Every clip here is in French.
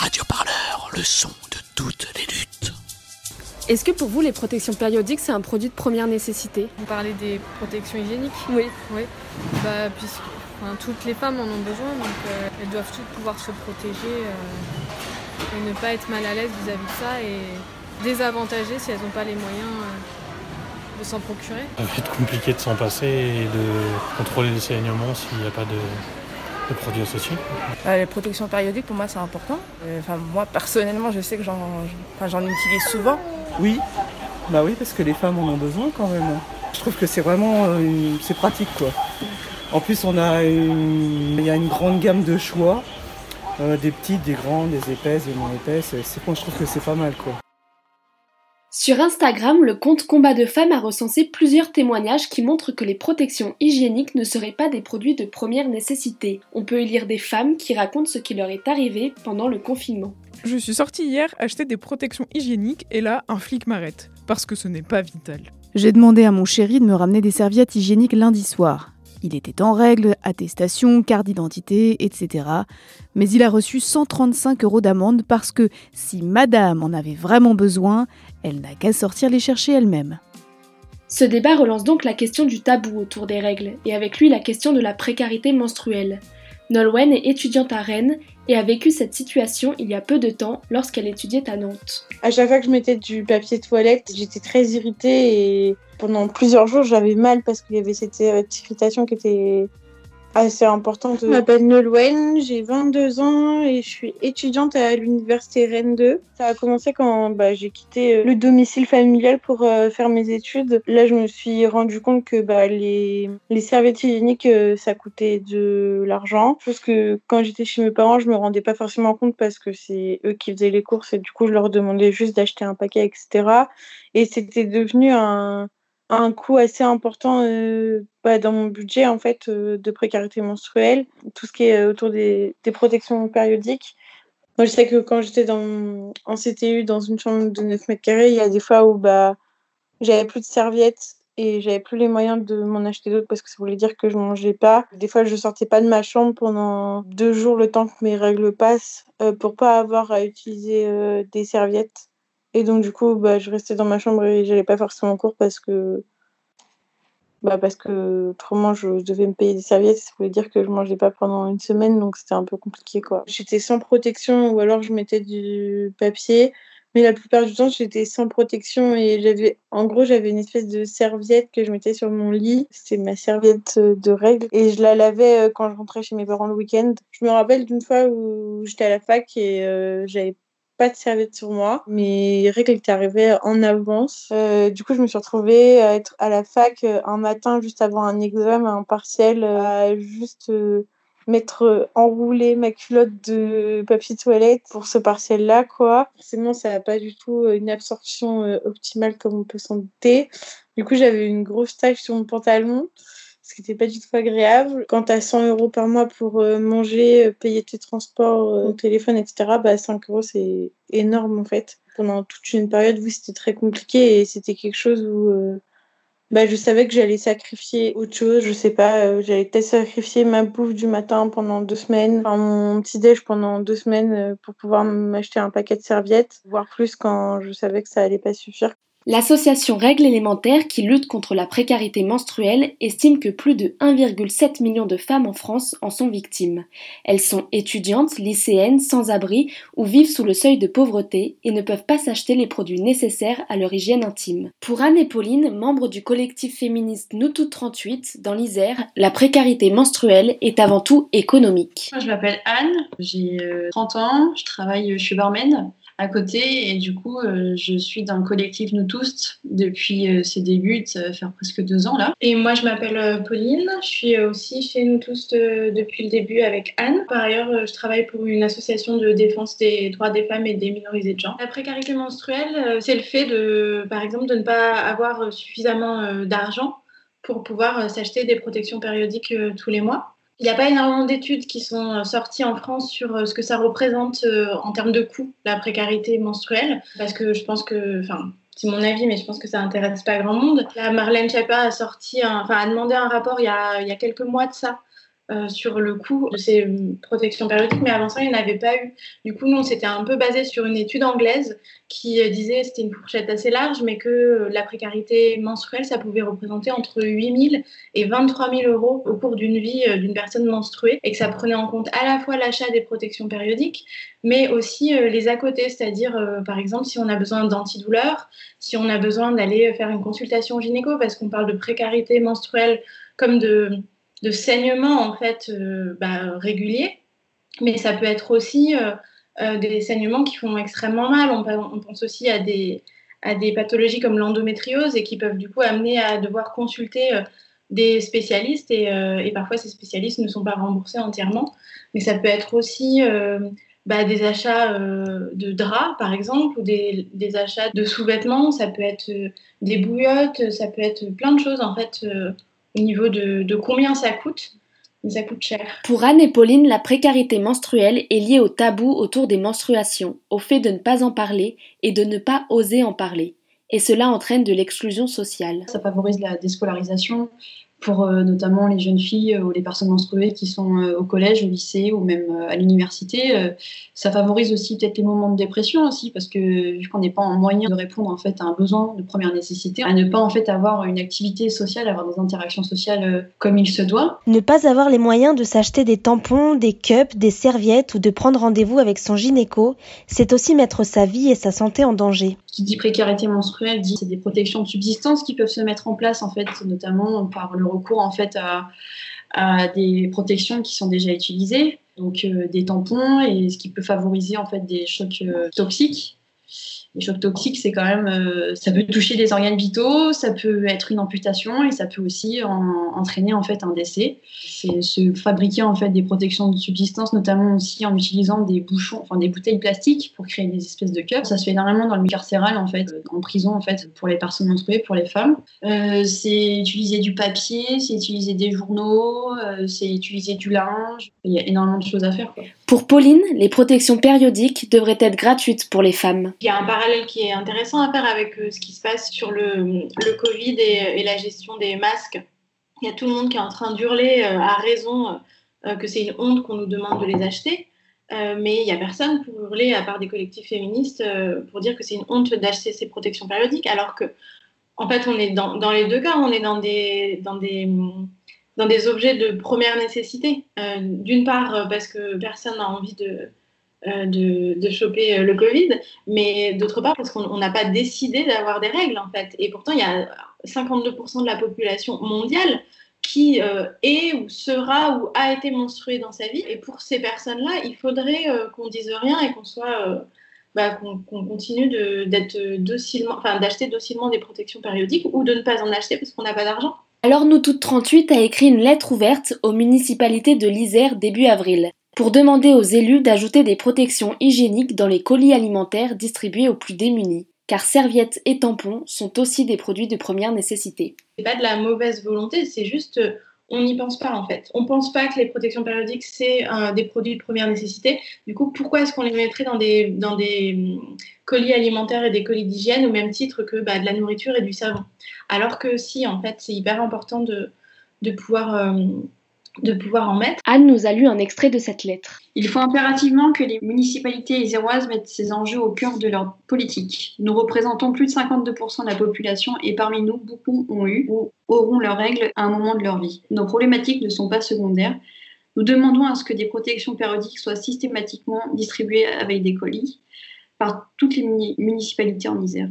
Radio Parleur, le son de toutes les luttes. Est-ce que pour vous, les protections périodiques, c'est un produit de première nécessité? Vous parlez des protections hygiéniques? Oui. Oui. Bah, puisque enfin, toutes les femmes en ont besoin, donc euh, elles doivent toutes pouvoir se protéger euh, et ne pas être mal à l'aise vis-à-vis de ça et désavantagées si elles n'ont pas les moyens euh, de s'en procurer. Ça va être compliqué de s'en passer et de contrôler les saignements s'il n'y a pas de, de produits associés. Euh, les protections périodiques, pour moi, c'est important. Euh, Enfin, moi, personnellement, je sais que j'en enfin, j'en utilise souvent. Oui, bah oui, parce que les femmes en ont besoin quand même. Je trouve que c'est vraiment euh, une- c'est pratique quoi. En plus, on a une, il y a une grande gamme de choix, euh, des petites, des grandes, des épaisses, des moins épaisses. C'est je trouve que c'est pas mal quoi. Sur Instagram, le compte Combat de Femmes a recensé plusieurs témoignages qui montrent que les protections hygiéniques ne seraient pas des produits de première nécessité. On peut y lire des femmes qui racontent ce qui leur est arrivé pendant le confinement. Je suis sortie hier acheter des protections hygiéniques et là, un flic m'arrête. Parce que ce n'est pas vital. J'ai demandé à mon chéri de me ramener des serviettes hygiéniques lundi soir. Il était en règle, attestation, carte d'identité, etc. Mais il a reçu 135 euros d'amende parce que si madame en avait vraiment besoin, elle n'a qu'à sortir les chercher elle-même. Ce débat relance donc la question du tabou autour des règles, et avec lui la question de la précarité menstruelle. Nolwenn est étudiante à Rennes et a vécu cette situation il y a peu de temps lorsqu'elle étudiait à Nantes. À chaque fois que je mettais du papier toilette, j'étais très irritée et pendant plusieurs jours j'avais mal parce qu'il y avait cette irritation qui était assez importante. Je m'appelle Nolwenn, j'ai 22 ans et je suis étudiante à l'université Rennes 2. Ça a commencé quand bah, j'ai quitté euh, le domicile familial pour euh, faire mes études. Là, je me suis rendu compte que bah, les, serviettes hygiéniques, euh, ça coûtait de l'argent. Chose que quand j'étais chez mes parents, je me rendais pas forcément compte parce que c'est eux qui faisaient les courses et du coup, je leur demandais juste d'acheter un paquet, etc. Et c'était devenu un, un coût assez important euh, bah, dans mon budget en fait euh, de précarité menstruelle, tout ce qui est euh, autour des, protections périodiques. Moi, je sais que quand j'étais dans, en CTU dans une chambre de 9 mètres carrés, il y a des fois où bah, j'avais plus de serviettes et j'avais plus les moyens de m'en acheter d'autres parce que ça voulait dire que je mangeais pas. Des fois, je sortais pas de ma chambre pendant deux jours le temps que mes règles passent euh, pour pas avoir à utiliser des serviettes. Et donc, du coup, bah, je restais dans ma chambre et j'allais pas forcément en cours parce que. Bah, parce que autrement, je devais me payer des serviettes. Ça voulait dire que je mangeais pas pendant une semaine, donc c'était un peu compliqué, quoi. J'étais sans protection ou alors je mettais du papier. Mais la plupart du temps, j'étais sans protection et j'avais, en gros, j'avais une espèce de serviette que je mettais sur mon lit. C'était ma serviette de règles et je la lavais euh, quand je rentrais chez mes parents le week-end. Je me rappelle d'une fois où j'étais à la fac et euh, j'avais pas de serviette sur moi. Mes règles étaient arrivées en avance. Euh, du coup, je me suis retrouvée à être à la fac euh, un matin juste avant un examen, un partiel, euh, à juste mettre enroulé ma culotte de papier toilette pour ce partiel-là, quoi. Forcément, ça n'a pas du tout une absorption optimale comme on peut s'en douter. Du coup, j'avais une grosse tache sur mon pantalon ce qui n'était pas du tout agréable. Quand tu as 100 euros par mois pour euh, manger, euh, payer tes transports, euh, ton téléphone, etc., bah 5 euros, c'est énorme en fait. Pendant toute une période, oui, c'était très compliqué et c'était quelque chose où bah, je savais que j'allais sacrifier autre chose. Je sais pas, j'allais peut-être sacrifier ma bouffe du matin pendant deux semaines, enfin, mon petit-déj pendant deux semaines pour pouvoir m'acheter un paquet de serviettes, voire plus quand je savais que ça allait pas suffire. L'association Règles élémentaires qui lutte contre la précarité menstruelle estime que plus de 1,7 million de femmes en France en sont victimes. Elles sont étudiantes, lycéennes, sans abri ou vivent sous le seuil de pauvreté et ne peuvent pas s'acheter les produits nécessaires à leur hygiène intime. Pour Anne et Pauline, membres du collectif féministe Nous Toutes 38 dans l'Isère, la précarité menstruelle est avant tout économique. Je m'appelle Anne, j'ai euh, 30 ans, je travaille, je suis à côté et du coup, euh, je suis dans le collectif Nous Tous depuis euh, ses débuts, ça va faire presque deux ans là. Et moi, je m'appelle euh, Pauline, je suis aussi chez Nous Tous de- depuis le début avec Anne. Par ailleurs, je travaille pour une association de défense des droits des femmes et des minorités de genre. La précarité menstruelle, c'est le fait de, par exemple, de ne pas avoir suffisamment d'argent pour pouvoir s'acheter des protections périodiques tous les mois. Il n'y a pas énormément d'études qui sont euh, sorties en France sur euh, ce que ça représente euh, en termes de coût, la précarité menstruelle, parce que je pense que, enfin, c'est mon avis, mais je pense que ça intéresse pas grand monde. Là, Marlène Schiappa a sorti, enfin, a demandé un rapport il y a, il y a quelques mois de ça euh, sur le coût de ces protections périodiques, mais avant ça, il n'y en avait pas eu. Du coup, nous, on s'était un peu basé sur une étude anglaise qui euh, disait, c'était une fourchette assez large, mais que euh, la précarité menstruelle, ça pouvait représenter entre 8 000 et 23 000 euros au cours d'une vie d'une personne menstruée, et que ça prenait en compte à la fois l'achat des protections périodiques, mais aussi les à côté, c'est-à-dire, par exemple, si on a besoin d'antidouleurs, si on a besoin d'aller faire une consultation gynéco, parce qu'on parle de précarité menstruelle comme de de saignements en fait euh, bah, réguliers, mais ça peut être aussi euh, euh, des saignements qui font extrêmement mal. On, pense aussi à des, à des pathologies comme l'endométriose et qui peuvent du coup amener à devoir consulter des spécialistes et, parfois ces spécialistes ne sont pas remboursés entièrement. Mais ça peut être aussi bah, des achats de draps par exemple ou des, des achats de sous-vêtements, ça peut être des bouillottes, ça peut être plein de choses en fait au niveau de, combien ça coûte. Mais ça coûte cher. Pour Anne et Pauline, la précarité menstruelle est liée au tabou autour des menstruations, au fait de ne pas en parler et de ne pas oser en parler. Et cela entraîne de l'exclusion sociale. Ça favorise la déscolarisation, pour euh, notamment les jeunes filles euh, ou les personnes menstruées qui sont euh, au collège, au lycée ou même à l'université. ça favorise aussi peut-être les moments de dépression aussi parce que vu qu'on n'est pas en moyen de répondre en fait à un besoin de première nécessité, à ne pas en fait avoir une activité sociale, avoir des interactions sociales comme il se doit. Ne pas avoir les moyens de s'acheter des tampons, des cups, des serviettes ou de prendre rendez-vous avec son gynéco, c'est aussi mettre sa vie et sa santé en danger. Qui dit précarité menstruelle dit c'est des protections de subsistance qui peuvent se mettre en place en fait, notamment par le recours en fait à, des protections qui sont déjà utilisées, donc euh, des tampons et ce qui peut favoriser en fait des chocs euh, toxiques les chocs toxiques, c'est quand même, euh, ça peut toucher des organes vitaux, ça peut être une amputation et ça peut aussi entraîner en fait un décès. C'est se fabriquer en fait des protections de subsistance, notamment aussi en utilisant des bouchons, enfin des bouteilles plastiques pour créer des espèces de cups. Ça se fait énormément dans le milieu carcéral en fait, euh, en prison en fait pour les personnes menstruées, pour les femmes. Euh, c'est utiliser du papier, c'est utiliser des journaux, c'est utiliser du linge. Il y a énormément de choses à faire. Quoi. Pour Pauline, les protections périodiques devraient être gratuites pour les femmes. Il y a un parallèle qui est intéressant à faire avec euh, ce qui se passe sur le, Covid et, la gestion des masques. Il y a tout le monde qui est en train d'hurler euh, à raison euh, que c'est une honte qu'on nous demande de les acheter. mais il n'y a personne pour hurler, à part des collectifs féministes, pour dire que c'est une honte d'acheter ces protections périodiques, alors que, en fait, on est dans, dans les deux cas, on est dans des, dans des dans des objets de première nécessité. Euh, d'une part, euh, parce que personne n'a envie de, euh, de, de, choper le Covid, mais d'autre part, parce qu'on n'a pas décidé d'avoir des règles, en fait. Et pourtant, il y a 52% de la population mondiale qui est ou sera ou a été menstruée dans sa vie. Et pour ces personnes-là, il faudrait qu'on dise rien et qu'on soit... Bah, qu'on continue d'être docilement, enfin d'acheter docilement des protections périodiques ou de ne pas en acheter parce qu'on n'a pas d'argent. Alors nous toutes 38 a écrit une lettre ouverte aux municipalités de l'Isère début avril pour demander aux élus d'ajouter des protections hygiéniques dans les colis alimentaires distribués aux plus démunis, car serviettes et tampons sont aussi des produits de première nécessité. C'est pas de la mauvaise volonté, c'est juste euh, on n'y pense pas en fait. On pense pas que les protections périodiques c'est des produits de première nécessité. Du coup, pourquoi est-ce qu'on les mettrait dans des, hum, colis alimentaires et des colis d'hygiène au même titre que bah, de la nourriture et du savon? Alors que si, en fait, c'est hyper important de, de pouvoir euh, de pouvoir en mettre. Anne nous a lu un extrait de cette lettre. Il faut impérativement que les municipalités zéroises mettent ces enjeux au cœur de leur politique. Nous représentons plus de 52% de la population et parmi nous, beaucoup ont eu ou auront leurs règles à un moment de leur vie. Nos problématiques ne sont pas secondaires. Nous demandons à ce que des protections périodiques soient systématiquement distribuées avec des colis par toutes les municipalités en Isère.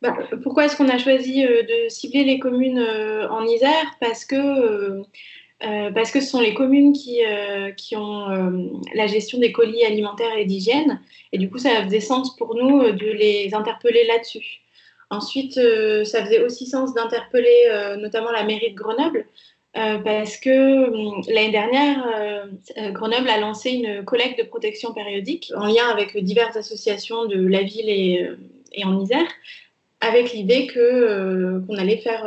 Bah, pourquoi est-ce qu'on a choisi euh, de cibler les communes euh, en Isère? Parce que euh, parce que ce sont les communes qui, euh, qui ont euh, la gestion des colis alimentaires et d'hygiène. Et du coup, ça faisait sens pour nous de les interpeller là-dessus. Ensuite, ça faisait aussi sens d'interpeller notamment la mairie de Grenoble, parce que l'année dernière, Grenoble a lancé une collecte de protection périodique en lien avec diverses associations de la ville et, et en Isère, avec l'idée que qu'on allait faire,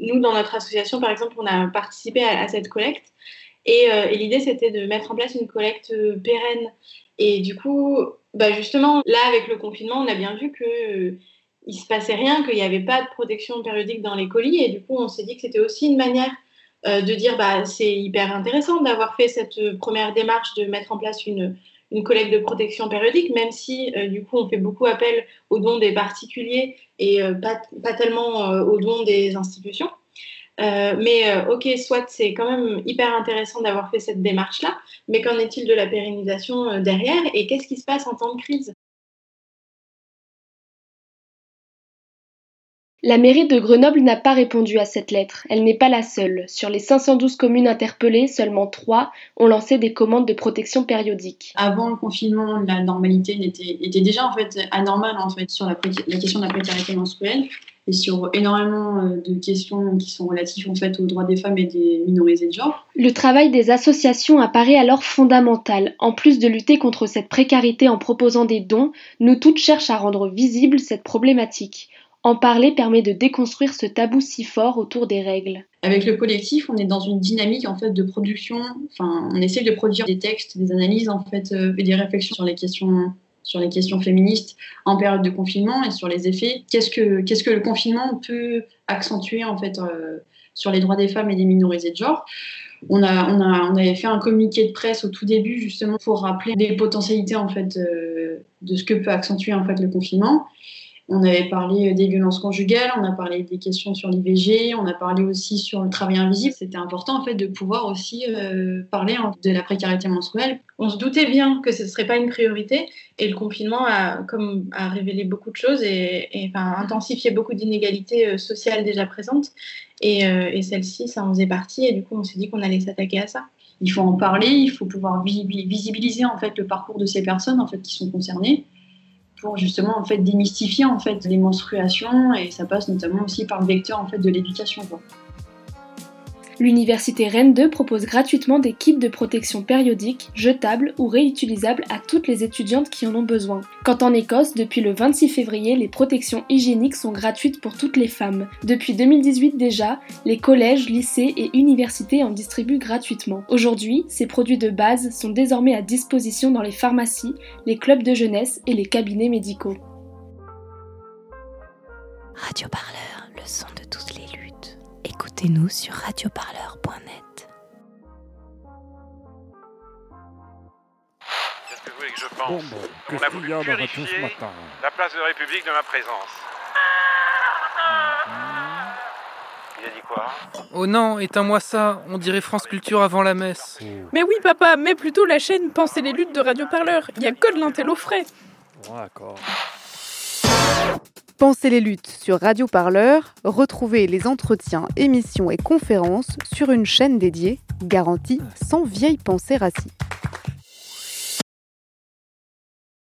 nous, dans notre association, par exemple, on a participé à, cette collecte. Euh, et, l'idée, c'était de mettre en place une collecte euh, pérenne. Et du coup, bah justement, là, avec le confinement, on a bien vu que euh, il se passait rien, qu'il n'y avait pas de protection périodique dans les colis. Et du coup, on s'est dit que c'était aussi une manière de dire bah, c'est hyper intéressant d'avoir fait cette première démarche de mettre en place une, une collecte de protection périodique, même si du coup on fait beaucoup appel aux dons des particuliers et pas, pas, tellement aux dons des institutions. Euh, mais euh, ok, soit c'est quand même hyper intéressant d'avoir fait cette démarche-là, mais qu'en est-il de la pérennisation euh, derrière et qu'est-ce qui se passe en temps de crise? La mairie de Grenoble n'a pas répondu à cette lettre. Elle n'est pas la seule. Sur les 512 communes interpellées, seulement 3 ont lancé des commandes de protection périodique. Avant le confinement, la normalité était, était déjà en fait anormale en fait sur la, la question de la précarité menstruelle et sur énormément euh, de questions qui sont relatives en fait aux droits des femmes et des minorités de genre. Le travail des associations apparaît alors fondamental. En plus de lutter contre cette précarité en proposant des dons, nous toutes cherchons à rendre visible cette problématique. En parler permet de déconstruire ce tabou si fort autour des règles. Avec le collectif, on est dans une dynamique en fait de production. Enfin, on essaie de produire des textes, des analyses en fait euh, et des réflexions sur les questions sur les questions féministes en période de confinement et sur les effets. Qu'est-ce que, qu'est-ce que le confinement peut accentuer en fait euh, sur les droits des femmes et des minorités de genre? On, a, on, a, on avait fait un communiqué de presse au tout début justement pour rappeler des potentialités en fait euh, de ce que peut accentuer en fait le confinement. On avait parlé des violences conjugales, on a parlé des questions sur l'IVG, on a parlé aussi sur le travail invisible. C'était important en fait de pouvoir aussi euh, parler de la précarité menstruelle. On se doutait bien que ce ne serait pas une priorité et le confinement a, comme, a révélé beaucoup de choses et, intensifié beaucoup d'inégalités euh, sociales déjà présentes. Et, euh, et celle-ci, ça en faisait partie et du coup on s'est dit qu'on allait s'attaquer à ça il faut en parler, il faut pouvoir visibiliser en fait le parcours de ces personnes en fait qui sont concernées pour justement en fait démystifier en fait les menstruations et ça passe notamment aussi par le vecteur en fait de l'éducation. L'université Rennes 2 propose gratuitement des kits de protection périodique, jetables ou réutilisables à toutes les étudiantes qui en ont besoin. Quant en Écosse, depuis le 26 février, les protections hygiéniques sont gratuites pour toutes les femmes. Depuis 2018 déjà, les collèges, lycées et universités en distribuent gratuitement. Aujourd'hui, ces produits de base sont désormais à disposition dans les pharmacies, les clubs de jeunesse et les cabinets médicaux. Radio Parleur, le son de les écoutez-nous sur radioparleur.net. Qu'est-ce que vous voulez que je pense bon, bon, On a voulu purifier la place de la République de ma présence. Il a dit quoi? Oh non, éteins-moi ça, on dirait France Culture avant la messe. Mais oui papa, mets plutôt la chaîne Pensez les luttes de Radio Parleur, il y a que de l'intello frais. D'accord. Pensez les luttes sur Radio Parleur, retrouvez les entretiens, émissions et conférences sur une chaîne dédiée, garantie sans vieille pensée raciste.